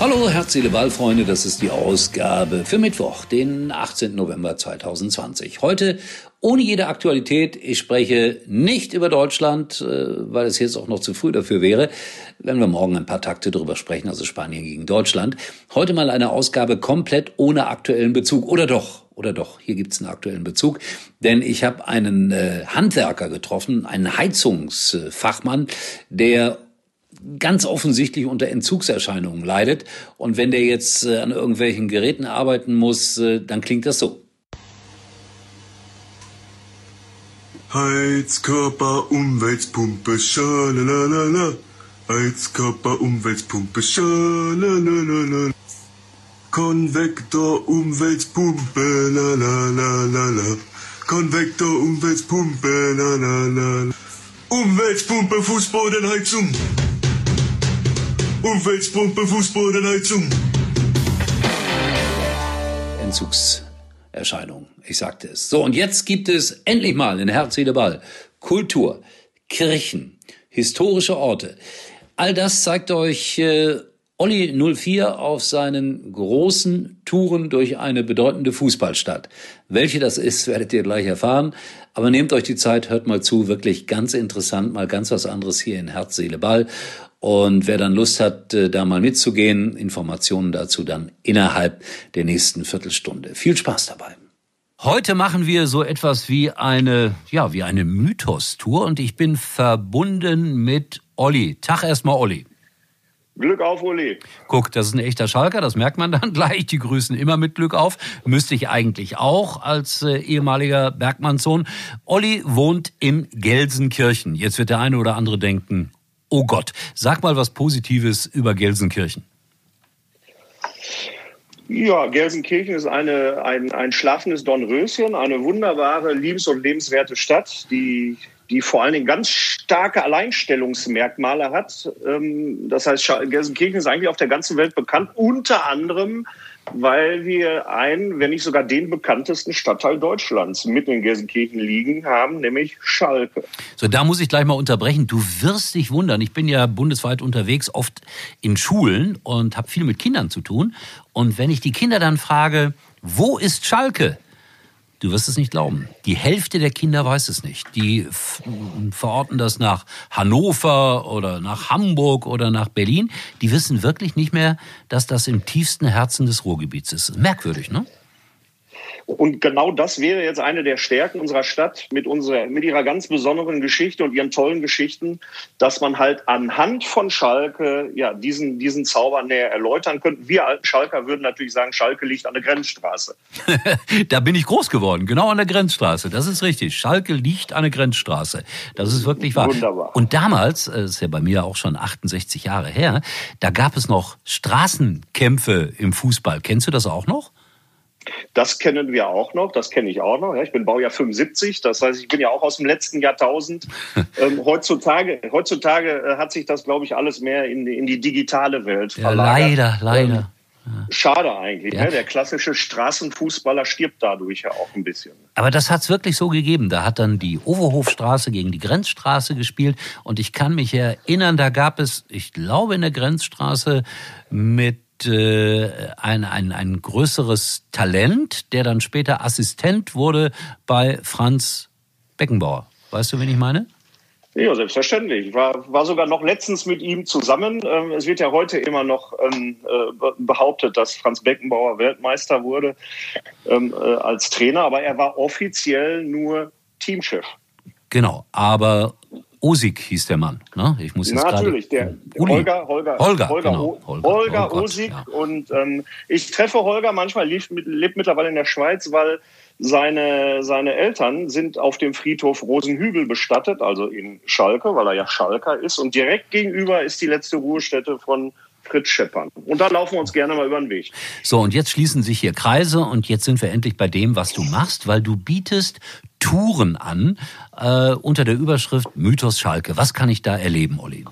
Hallo, Herz, Seele, Ball, Freunde. Das ist die Ausgabe für Mittwoch, den 18. November 2020. Heute ohne jede Aktualität. Ich spreche nicht über Deutschland, äh, weil es jetzt auch noch zu früh dafür wäre. Wenn wir morgen ein paar Takte drüber sprechen, also Spanien gegen Deutschland. Heute mal eine Ausgabe komplett ohne aktuellen Bezug. Oder doch? Oder doch? Hier gibt's einen aktuellen Bezug. Denn ich habe einen äh, Handwerker getroffen, einen Heizungsfachmann, der ganz offensichtlich unter Entzugserscheinungen leidet. Und wenn der jetzt äh, an irgendwelchen Geräten arbeiten muss, äh, dann klingt das so. Heizkörper, Umweltpumpe, schalalala. Heizkörper, Umweltpumpe, schalalala. Konvektor, Umweltpumpe, la la la la la. Konvektor, Umweltpumpe, la la la. Umweltpumpe, Fußbodenheizung. Umweltpumpe, Fußbodenheizung. Entzugserscheinung. Ich sagte es. So, und jetzt gibt es endlich mal in Herz, Seele, Ball Kultur, Kirchen, historische Orte. All das zeigt euch äh, Olli 04 auf seinen großen Touren durch eine bedeutende Fußballstadt. Welche das ist, werdet ihr gleich erfahren. Aber nehmt euch die Zeit, hört mal zu, wirklich ganz interessant, mal ganz was anderes hier in Herz, Seele, Ball. Und wer dann Lust hat, äh, da mal mitzugehen, Informationen dazu dann innerhalb der nächsten Viertelstunde. Viel Spaß dabei. Heute machen wir so etwas wie eine, ja, wie eine Mythos-Tour und ich bin verbunden mit Olli. Tag erstmal, Olli. Glück auf, Uli. Guck, das ist ein echter Schalker, das merkt man dann gleich. Die grüßen immer mit Glück auf. Müsste ich eigentlich auch als äh, ehemaliger Bergmannssohn. Olli wohnt in Gelsenkirchen. Jetzt wird der eine oder andere denken, oh Gott, sag mal was Positives über Gelsenkirchen. Ja, Gelsenkirchen ist eine, ein, ein schlafendes Dornröschen, eine wunderbare, liebens- und lebenswerte Stadt, die, die vor allen Dingen ganz starke Alleinstellungsmerkmale hat. Ähm, das heißt, Gelsenkirchen ist eigentlich auf der ganzen Welt bekannt, unter anderem weil wir einen, wenn nicht sogar den bekanntesten Stadtteil Deutschlands mitten in Gelsenkirchen liegen haben, nämlich Schalke. So, da muss ich gleich mal unterbrechen. Du wirst dich wundern. Ich bin ja bundesweit unterwegs, oft in Schulen und habe viel mit Kindern zu tun. Und wenn ich die Kinder dann frage, wo ist Schalke? Du wirst es nicht glauben. Die Hälfte der Kinder weiß es nicht. Die verorten das nach Hannover oder nach Hamburg oder nach Berlin. Die wissen wirklich nicht mehr, dass das im tiefsten Herzen des Ruhrgebiets ist. Merkwürdig, ne? Und genau das wäre jetzt eine der Stärken unserer Stadt mit, unserer, mit ihrer ganz besonderen Geschichte und ihren tollen Geschichten, dass man halt anhand von Schalke ja, diesen, diesen Zauber näher erläutern könnte. Wir alten Schalker würden natürlich sagen, Schalke liegt an der Grenzstraße. da bin ich groß geworden, genau an der Grenzstraße. Das ist richtig. Schalke liegt an der Grenzstraße. Das ist wirklich wahr. Wunderbar. Und damals, das ist ja bei mir auch schon 68 Jahre her, da gab es noch Straßenkämpfe im Fußball. Kennst du das auch noch? Das kennen wir auch noch, das kenne ich auch noch. Ich bin Baujahr 75, das heißt, ich bin ja auch aus dem letzten Jahrtausend. Ähm, heutzutage heutzutage äh, hat sich das, glaube ich, alles mehr in, in die digitale Welt verlagert. Ja, leider, leider. Ähm, schade eigentlich. Ja. Ne? Der klassische Straßenfußballer stirbt dadurch ja auch ein bisschen. Aber das hat es wirklich so gegeben. Da hat dann die Overhofstraße gegen die Grenzstraße gespielt. Und ich kann mich erinnern, da gab es, ich glaube, in der Grenzstraße mit äh, ein, ein, ein größeres Talent, der dann später Assistent wurde bei Franz Beckenbauer. Weißt du, wen ich meine? Ja, selbstverständlich. Ich war, war sogar noch letztens mit ihm zusammen. Ähm, es wird ja heute immer noch ähm, äh, behauptet, dass Franz Beckenbauer Weltmeister wurde ähm, äh, als Trainer, aber er war offiziell nur Teamchef. Genau, aber Osig hieß der Mann. Ne? Ich muss jetzt Natürlich, der Uli. Holger, Holger, Holger, Holger, genau. Holger, Holger oh Osig. Ja. Und ähm, ich treffe Holger manchmal, lebt, lebt mittlerweile in der Schweiz, weil seine, seine Eltern sind auf dem Friedhof Rosenhügel bestattet, also in Schalke, weil er ja Schalker ist. Und direkt gegenüber ist die letzte Ruhestätte von Fritz Scheppern. Und da laufen wir uns gerne mal über den Weg. So, und jetzt schließen sich hier Kreise und jetzt sind wir endlich bei dem, was du machst, weil du bietest Touren an äh, unter der Überschrift Mythos Schalke. Was kann ich da erleben, Olli?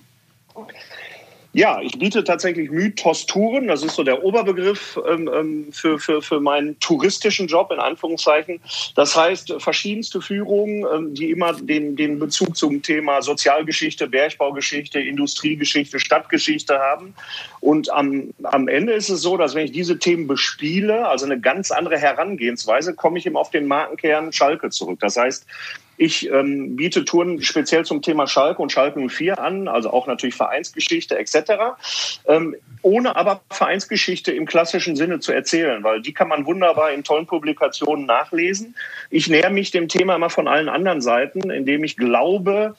Ja, ich biete tatsächlich Mythos-Touren. Das ist so der Oberbegriff ähm, ähm, für, für, für meinen touristischen Job, in Anführungszeichen. Das heißt, verschiedenste Führungen, ähm, die immer den, den Bezug zum Thema Sozialgeschichte, Bergbaugeschichte, Industriegeschichte, Stadtgeschichte haben. Und am, am Ende ist es so, dass wenn ich diese Themen bespiele, also eine ganz andere Herangehensweise, komme ich eben auf den Markenkern Schalke zurück. Das heißt, ich ähm, biete Touren speziell zum Thema Schalke und Schalke 04 an, also auch natürlich Vereinsgeschichte etc., ähm, ohne aber Vereinsgeschichte im klassischen Sinne zu erzählen, weil die kann man wunderbar in tollen Publikationen nachlesen. Ich näher mich dem Thema immer von allen anderen Seiten, indem ich glaube,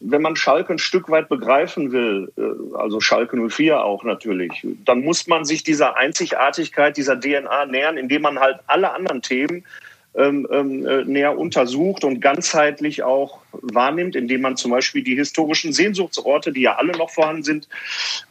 wenn man Schalke ein Stück weit begreifen will, äh, also Schalke 04 auch natürlich, dann muss man sich dieser Einzigartigkeit, dieser DNA nähern, indem man halt alle anderen Themen ähm, ähm, äh, näher untersucht und ganzheitlich auch wahrnimmt, indem man zum Beispiel die historischen Sehnsuchtsorte, die ja alle noch vorhanden sind,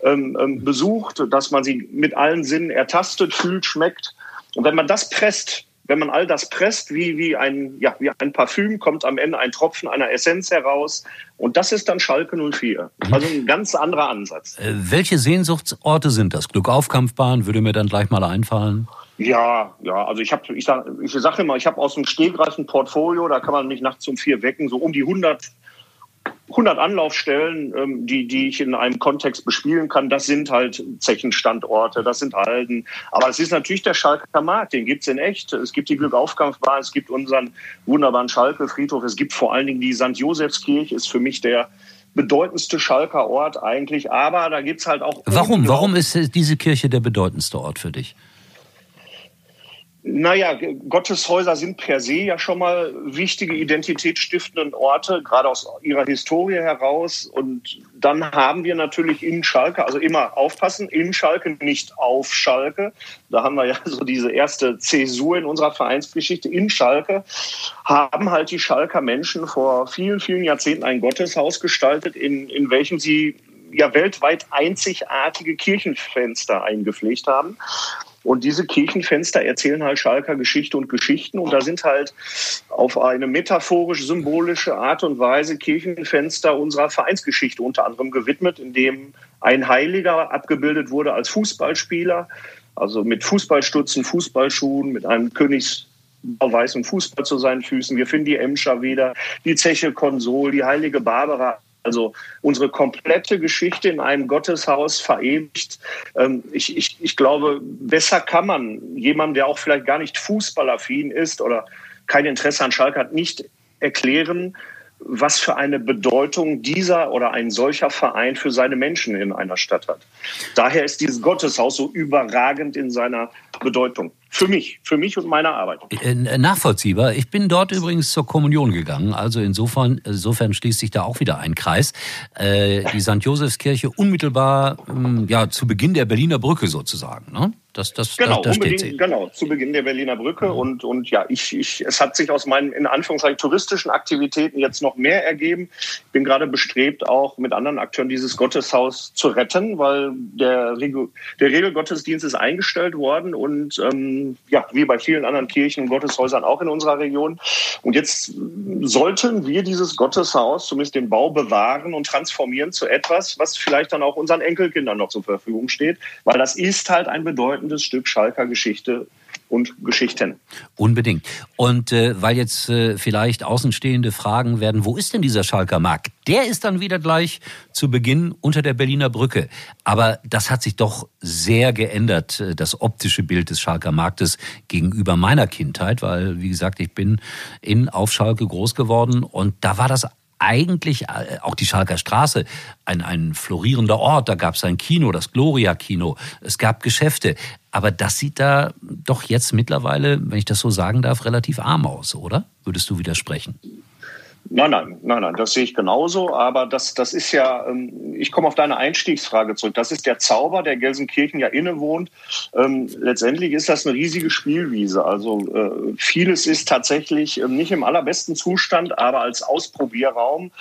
ähm, ähm, besucht, dass man sie mit allen Sinnen ertastet, fühlt, schmeckt. Und wenn man das presst, wenn man all das presst, wie, wie, ein, ja, wie ein Parfüm, kommt am Ende ein Tropfen einer Essenz heraus. Und das ist dann Schalke 04. Mhm. Also ein ganz anderer Ansatz. Äh, welche Sehnsuchtsorte sind das? Glückaufkampfbahn würde mir dann gleich mal einfallen. Ja, ja, also ich habe, ich sage ich sag immer, ich habe aus dem Stegreif ein Portfolio, da kann man mich nachts um vier wecken, so um die 100, 100 Anlaufstellen, ähm, die, die ich in einem Kontext bespielen kann. Das sind halt Zechenstandorte, das sind Halden. Aber es ist natürlich der Schalker Markt, den gibt's in echt. Es gibt die Glückaufkampfbahn, es gibt unseren wunderbaren Schalke-Friedhof, es gibt vor allen Dingen die St. Josefskirche, ist für mich der bedeutendste Schalker Ort eigentlich. Aber da gibt's halt auch... Warum? Warum ist diese Kirche der bedeutendste Ort für dich? Naja, Gotteshäuser sind per se ja schon mal wichtige identitätsstiftenden Orte, gerade aus ihrer Historie heraus. Und dann haben wir natürlich in Schalke, also immer aufpassen, in Schalke, nicht auf Schalke. Da haben wir ja so diese erste Zäsur in unserer Vereinsgeschichte. In Schalke haben halt die Schalker Menschen vor vielen, vielen Jahrzehnten ein Gotteshaus gestaltet, in, in welchem sie ja weltweit einzigartige Kirchenfenster eingepflegt haben. Und diese Kirchenfenster erzählen halt Schalker Geschichte und Geschichten. Und da sind halt auf eine metaphorisch-symbolische Art und Weise Kirchenfenster unserer Vereinsgeschichte unter anderem gewidmet, in dem ein Heiliger abgebildet wurde als Fußballspieler, also mit Fußballstutzen, Fußballschuhen, mit einem Königs weißen Fußball zu seinen Füßen. Wir finden die Emscher wieder, die Zeche Konsol, die heilige Barbara also unsere komplette Geschichte in einem Gotteshaus verewigt. Ähm, ich, ich, ich glaube, besser kann man jemandem, der auch vielleicht gar nicht fußballaffin ist oder kein Interesse an Schalke hat, nicht erklären, was für eine Bedeutung dieser oder ein solcher Verein für seine Menschen in einer Stadt hat. Daher ist dieses Gotteshaus so überragend in seiner Bedeutung. Für mich, für mich und meine Arbeit. Äh, nachvollziehbar. Ich bin dort übrigens zur Kommunion gegangen. Also insofern, insofern schließt sich da auch wieder ein Kreis. Äh, die St. Josefskirche unmittelbar ähm, ja, zu Beginn der Berliner Brücke sozusagen. Ne? Das, das, genau, das, das steht genau, zu Beginn der Berliner Brücke. Mhm. Und, und ja, ich, ich, es hat sich aus meinen, in Anführungszeichen, touristischen Aktivitäten jetzt noch mehr ergeben. Ich bin gerade bestrebt, auch mit anderen Akteuren dieses Gotteshaus zu retten, weil der, der Regelgottesdienst ist eingestellt worden und ähm, ja, wie bei vielen anderen Kirchen und Gotteshäusern auch in unserer Region. Und jetzt sollten wir dieses Gotteshaus, zumindest den Bau, bewahren und transformieren zu etwas, was vielleicht dann auch unseren Enkelkindern noch zur Verfügung steht, weil das ist halt ein bedeutendes Stück Schalker Geschichte und Geschichten. Unbedingt. Und äh, weil jetzt äh, vielleicht Außenstehende fragen werden, wo ist denn dieser Schalker Markt? Der ist dann wieder gleich zu Beginn unter der Berliner Brücke. Aber das hat sich doch sehr geändert, äh, das optische Bild des Schalker Marktes gegenüber meiner Kindheit, weil, wie gesagt, ich bin in auf Schalke groß geworden und da war das eigentlich äh, auch die Schalker Straße ein, ein florierender Ort. Da gab es ein Kino, das Gloria-Kino. Es gab Geschäfte. Aber das sieht da doch jetzt mittlerweile, wenn ich das so sagen darf, relativ arm aus, oder? Würdest du widersprechen? Nein, nein, nein, nein, das sehe ich genauso. Aber das, das ist ja, ähm, ich komme auf deine Einstiegsfrage zurück. Das ist der Zauber, der Gelsenkirchen ja innewohnt. Ähm, letztendlich ist das eine riesige Spielwiese. Also äh, vieles ist tatsächlich ähm, nicht im allerbesten Zustand, aber als Ausprobierraum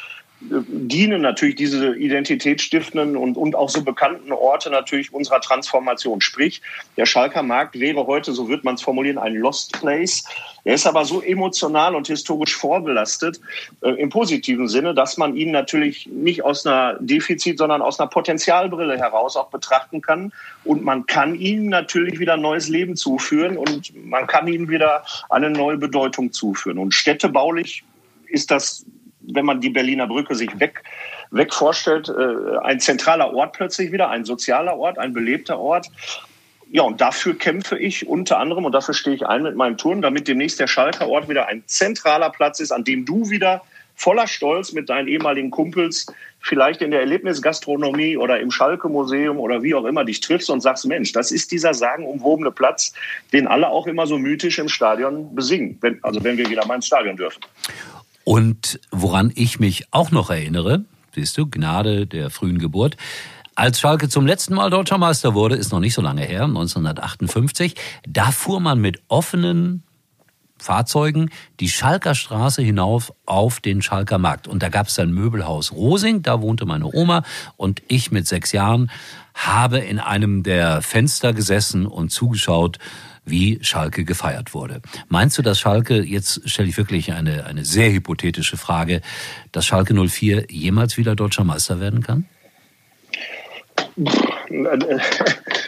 dienen natürlich diese identitätsstiftenden und, und auch so bekannten Orte natürlich unserer Transformation. Sprich, der Schalker Markt wäre heute, so wird man es formulieren, ein Lost Place. Er ist aber so emotional und historisch vorbelastet äh, im positiven Sinne, dass man ihn natürlich nicht aus einer Defizit, sondern aus einer Potenzialbrille heraus auch betrachten kann. Und man kann ihm natürlich wieder neues Leben zuführen und man kann ihm wieder eine neue Bedeutung zuführen. Und städtebaulich ist das wenn man die Berliner Brücke sich weg, weg vorstellt, äh, ein zentraler Ort plötzlich wieder, ein sozialer Ort, ein belebter Ort. Ja, und dafür kämpfe ich unter anderem und dafür stehe ich ein mit meinem Turn, damit demnächst der Schalker Ort wieder ein zentraler Platz ist, an dem du wieder voller Stolz mit deinen ehemaligen Kumpels vielleicht in der Erlebnisgastronomie oder im Schalke-Museum oder wie auch immer dich triffst und sagst, Mensch, das ist dieser sagenumwobene Platz, den alle auch immer so mythisch im Stadion besingen, wenn, also wenn wir wieder mal ins Stadion dürfen. Und woran ich mich auch noch erinnere, siehst du, Gnade der frühen Geburt, als Schalke zum letzten Mal deutscher Meister wurde, ist noch nicht so lange her, 1958, da fuhr man mit offenen Fahrzeugen die Schalker Straße hinauf auf den Schalker Markt. Und da gab es ein Möbelhaus Rosing, da wohnte meine Oma und ich mit sechs Jahren habe in einem der Fenster gesessen und zugeschaut, wie Schalke gefeiert wurde. Meinst du, dass Schalke, jetzt stelle ich wirklich eine, eine sehr hypothetische Frage, dass Schalke 04 jemals wieder deutscher Meister werden kann?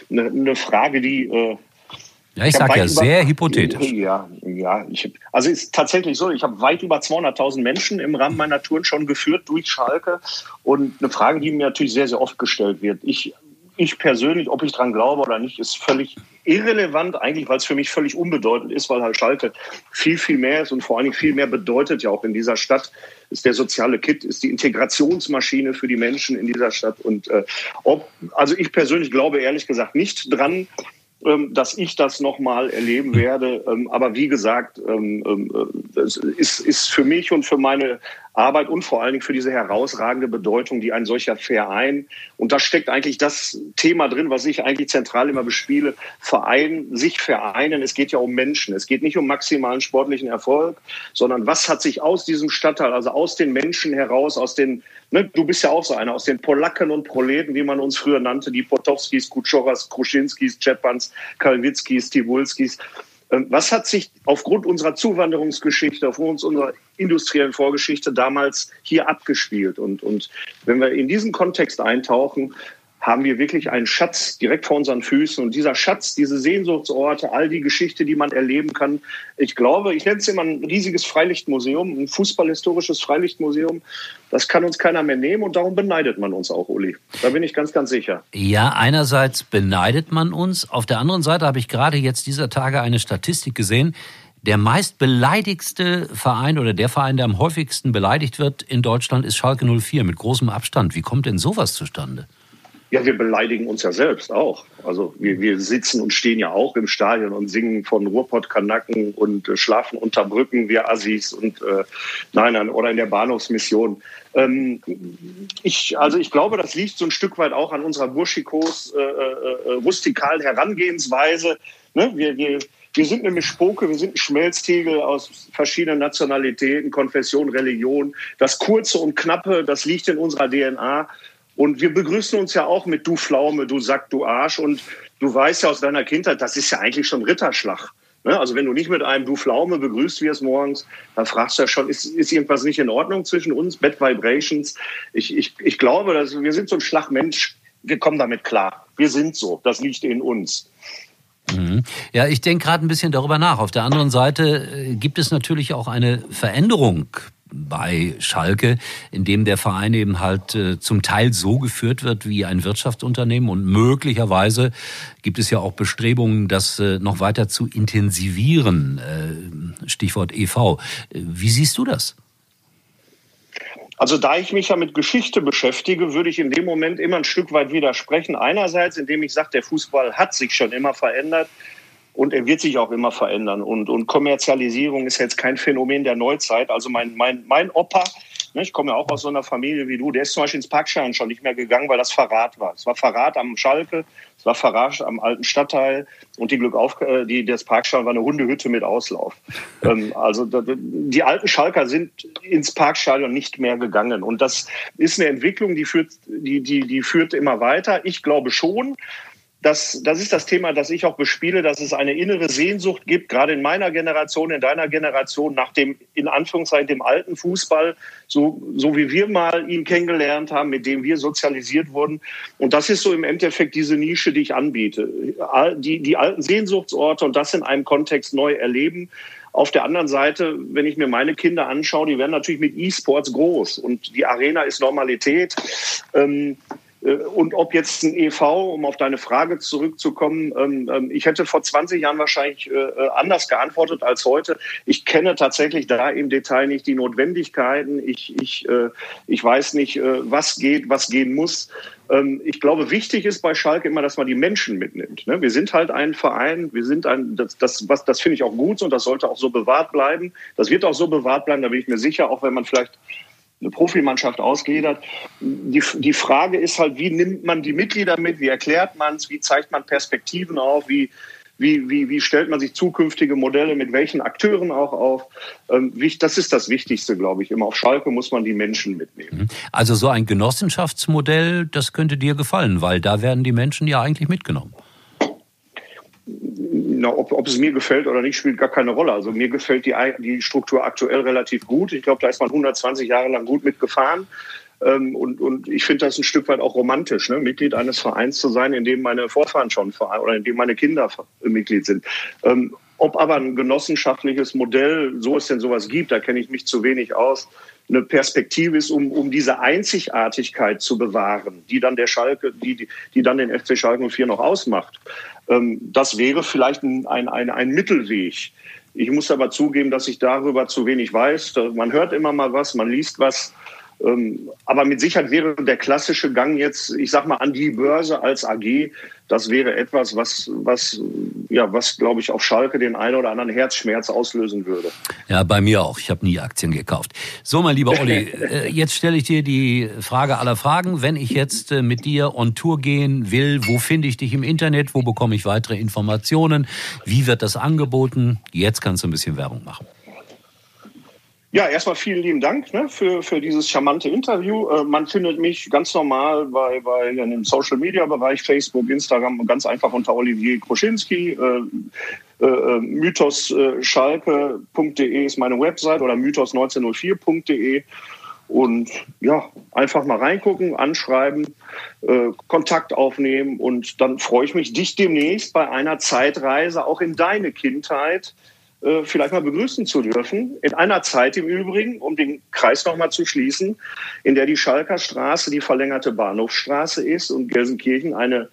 Eine Frage, die. Äh ja, ich, ich sage ja sehr hypothetisch. Ja, ja. Ich, also es ist tatsächlich so, ich habe weit über 200.000 Menschen im Rahmen meiner Touren schon geführt durch Schalke. Und eine Frage, die mir natürlich sehr, sehr oft gestellt wird. Ich ich persönlich, ob ich dran glaube oder nicht, ist völlig irrelevant, eigentlich, weil es für mich völlig unbedeutend ist, weil halt Schalke viel, viel mehr ist und vor allen Dingen viel mehr bedeutet ja auch in dieser Stadt. Ist der soziale Kit, ist die Integrationsmaschine für die Menschen in dieser Stadt. Und äh, ob, also ich persönlich glaube ehrlich gesagt nicht dran, ähm, dass ich das nochmal erleben werde. Ähm, aber wie gesagt, ähm, das ist, ist für mich und für meine Arbeit und vor allen Dingen für diese herausragende Bedeutung, die ein solcher Verein, und da steckt eigentlich das Thema drin, was ich eigentlich zentral immer bespiele, Verein, sich vereinen. Es geht ja um Menschen. Es geht nicht um maximalen sportlichen Erfolg, sondern was hat sich aus diesem Stadtteil, also aus den Menschen heraus, aus den, ne, du bist ja auch so einer, aus den Polacken und Proleten, wie man uns früher nannte, die Potowskis, Kutschoras, Kruschinskis, Czepans, Kalwitzkis, Tibulskis, was hat sich aufgrund unserer Zuwanderungsgeschichte, aufgrund unserer industriellen Vorgeschichte damals hier abgespielt? Und, und wenn wir in diesen Kontext eintauchen, haben wir wirklich einen Schatz direkt vor unseren Füßen. Und dieser Schatz, diese Sehnsuchtsorte, all die Geschichte, die man erleben kann, ich glaube, ich nenne es immer ein riesiges Freilichtmuseum, ein fußballhistorisches Freilichtmuseum. Das kann uns keiner mehr nehmen und darum beneidet man uns auch, Uli. Da bin ich ganz, ganz sicher. Ja, einerseits beneidet man uns. Auf der anderen Seite habe ich gerade jetzt dieser Tage eine Statistik gesehen. Der meist beleidigste Verein oder der Verein, der am häufigsten beleidigt wird in Deutschland, ist Schalke 04 mit großem Abstand. Wie kommt denn sowas zustande? Ja, wir beleidigen uns ja selbst auch. Also wir, wir sitzen und stehen ja auch im Stadion und singen von Ruhrpott-Kanacken und äh, schlafen unter Brücken, wir Assis und äh, nein, nein, oder in der Bahnhofsmission. Ähm, ich, also ich glaube, das liegt so ein Stück weit auch an unserer burschikos äh, äh, rustikalen Herangehensweise. Ne? Wir, wir, wir sind eine Mischpoke, wir sind ein Schmelztiegel aus verschiedenen Nationalitäten, Konfession, Religion. Das Kurze und Knappe, das liegt in unserer DNA. Und wir begrüßen uns ja auch mit du Pflaume, du Sack, du Arsch. Und du weißt ja aus deiner Kindheit, das ist ja eigentlich schon Ritterschlag. Ne? Also wenn du nicht mit einem du Pflaume begrüßt wirst morgens, dann fragst du ja schon, ist, ist irgendwas nicht in Ordnung zwischen uns? Bad Vibrations. Ich, ich, ich glaube, dass wir sind so ein Schlagmensch. Wir kommen damit klar. Wir sind so. Das liegt in uns. Mhm. Ja, ich denke gerade ein bisschen darüber nach. Auf der anderen Seite äh, gibt es natürlich auch eine Veränderung bei Schalke, in dem der Verein eben halt äh, zum Teil so geführt wird wie ein Wirtschaftsunternehmen und möglicherweise gibt es ja auch Bestrebungen, das äh, noch weiter zu intensivieren. Äh, Stichwort EV. Wie siehst du das? Also da ich mich ja mit Geschichte beschäftige, würde ich in dem Moment immer ein Stück weit widersprechen. Einerseits, indem ich sage, der Fußball hat sich schon immer verändert. Und er wird sich auch immer verändern. Und, und Kommerzialisierung ist jetzt kein Phänomen der Neuzeit. Also mein, mein, mein Opa, Ne, ich komme ja auch aus so einer Familie wie du. Der ist zum Beispiel ins Parkschein schon nicht mehr gegangen, weil das Verrat war. Es war Verrat am Schalke, es war Verrat am alten Stadtteil und die Glück auf, äh, die, das Parkschein war eine Hundehütte mit Auslauf. ähm, also die alten Schalker sind ins Parkstadion nicht mehr gegangen. Und das ist eine Entwicklung, die führt, die, die, die führt immer weiter. Ich glaube schon, das, das ist das Thema, das ich auch bespiele, dass es eine innere Sehnsucht gibt, gerade in meiner Generation, in deiner Generation, nach dem, in Anführungszeichen, dem alten Fußball, so, so wie wir mal ihn kennengelernt haben, mit dem wir sozialisiert wurden. Und das ist so im Endeffekt diese Nische, die ich anbiete. Die, die alten Sehnsuchtsorte und das in einem Kontext neu erleben. Auf der anderen Seite, wenn ich mir meine Kinder anschaue, die werden natürlich mit E-Sports groß und die Arena ist Normalität. Ähm, äh, und ob jetzt ein EV, um auf deine Frage zurückzukommen, ähm, ähm, ich hätte vor 20 Jahren wahrscheinlich äh, äh, anders geantwortet als heute. Ich kenne tatsächlich da im Detail nicht die Notwendigkeiten. Ich, ich, ich weiß nicht, was geht, was gehen muss. Ähm, ich glaube, wichtig ist bei Schalke immer, dass man die Menschen mitnimmt. Ne? Wir sind halt ein Verein, wir sind ein, das, das, was, das finde ich auch gut und das sollte auch so bewahrt bleiben. Das wird auch so bewahrt bleiben, da bin ich mir sicher, auch wenn man vielleicht eine Profimannschaft ausgliedert. Die, die Frage ist halt, wie nimmt man die Mitglieder mit, wie erklärt man es, wie zeigt man Perspektiven auf, wie, wie, wie, wie stellt man sich zukünftige Modelle mit welchen Akteuren auch auf. Ähm, das ist das Wichtigste, glaube ich. Immer auf Schalke muss man die Menschen mitnehmen. Mhm. Also so ein Genossenschaftsmodell, das könnte dir gefallen, weil da werden die Menschen ja eigentlich mitgenommen na, ob, ob es mir gefällt oder nicht, spielt gar keine Rolle. Also mir gefällt die, die Struktur aktuell relativ gut. Ich glaube, da ist man 120 Jahre lang gut mitgefahren. Ähm, und, und ich finde das ein Stück weit auch romantisch, ne? Mitglied eines Vereins zu sein, in dem meine Vorfahren schon oder in dem meine Kinder Mitglied sind. Ähm, ob aber ein genossenschaftliches Modell, so es denn sowas gibt, da kenne ich mich zu wenig aus, eine Perspektive ist, um, um diese Einzigartigkeit zu bewahren, die dann der Schalke, die, die, dann den FC Schalke 04 noch ausmacht. Ähm, das wäre vielleicht ein, ein, ein, ein Mittelweg. Ich muss aber zugeben, dass ich darüber zu wenig weiß. Man hört immer mal was, man liest was. Ähm, aber mit Sicherheit wäre der klassische Gang jetzt, ich sag mal, an die Börse als AG, das wäre etwas, was, was, ja, was, glaube ich, auf Schalke den einen oder anderen Herzschmerz auslösen würde. Ja, bei mir auch. Ich habe nie Aktien gekauft. So, mein lieber Olli, äh, jetzt stelle ich dir die Frage aller Fragen. Wenn ich jetzt äh, mit dir on Tour gehen will, wo finde ich dich im Internet? Wo bekomme ich weitere Informationen? Wie wird das angeboten? Jetzt kannst du ein bisschen Werbung machen. Ja, erstmal vielen lieben Dank ne, für, für dieses charmante Interview. Äh, man findet mich ganz normal bei, bei im Social Media Bereich, Facebook, Instagram, ganz einfach unter Olivier Kroschinski. Äh, äh, äh mythosschalke.de ist meine Website oder mythos1904.de. Und ja, einfach mal reingucken, anschreiben, äh, Kontakt aufnehmen und dann freue ich mich, dich demnächst bei einer Zeitreise auch in deine Kindheit äh, vielleicht mal begrüßen zu dürfen. In einer Zeit im Übrigen, um den Kreis nochmal zu schließen, in der die Schalker Straße die verlängerte Bahnhofstraße ist und Gelsenkirchen eine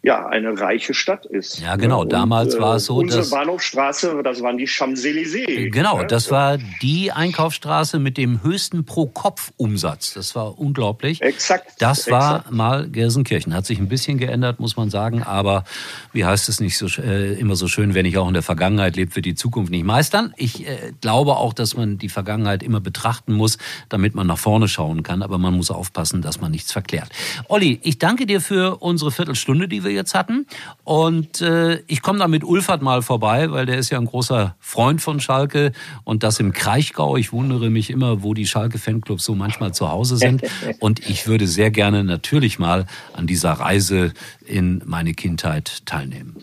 ja, eine reiche Stadt ist. Ja, genau. Und, Damals äh, war es so, unsere dass... Bahnhofstraße, das waren die Champs-Élysées. Genau, das war die Einkaufsstraße mit dem höchsten Pro-Kopf-Umsatz. Das war unglaublich. Exakt. Das war exakt. mal Gelsenkirchen. Hat sich ein bisschen geändert, muss man sagen. Aber wie heißt es nicht so äh, immer so schön, wenn ich auch in der Vergangenheit lebt, wird die Zukunft nicht meistern. Ich äh, glaube auch, dass man die Vergangenheit immer betrachten muss, damit man nach vorne schauen kann. Aber man muss aufpassen, dass man nichts verklärt. Olli, ich danke dir für unsere Viertelstunde, die wir wir jetzt hatten. Und äh, ich komme da mit Ulfert mal vorbei, weil der ist ja ein großer Freund von Schalke und das im Kraichgau. Ich wundere mich immer, wo die Schalke-Fanclubs so manchmal zu Hause sind. Und ich würde sehr gerne natürlich mal an dieser Reise in meine Kindheit teilnehmen.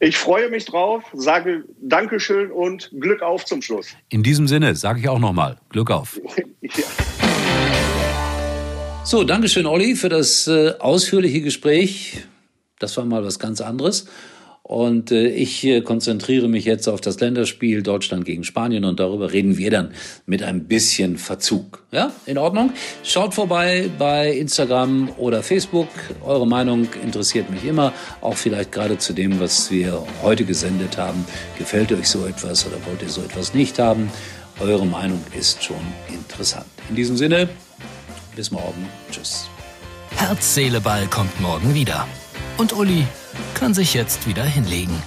Ich freue mich drauf, sage Dankeschön und Glück auf zum Schluss. In diesem Sinne sage ich auch nochmal Glück auf. ja. So, Dankeschön, Olli, für das äh, ausführliche Gespräch. Das war mal was ganz anderes. Und äh, ich äh, konzentriere mich jetzt auf das Länderspiel Deutschland gegen Spanien und darüber reden wir dann mit ein bisschen Verzug. Ja, in Ordnung? Schaut vorbei bei Instagram oder Facebook. Eure Meinung interessiert mich immer, auch vielleicht gerade zu dem, was wir heute gesendet haben. Gefällt euch so etwas oder wollt ihr so etwas nicht haben? Eure Meinung ist schon interessant. In diesem Sinne, bis morgen. Tschüss. Herz, Seele, Ball kommt morgen wieder. Und Uli kann sich jetzt wieder hinlegen.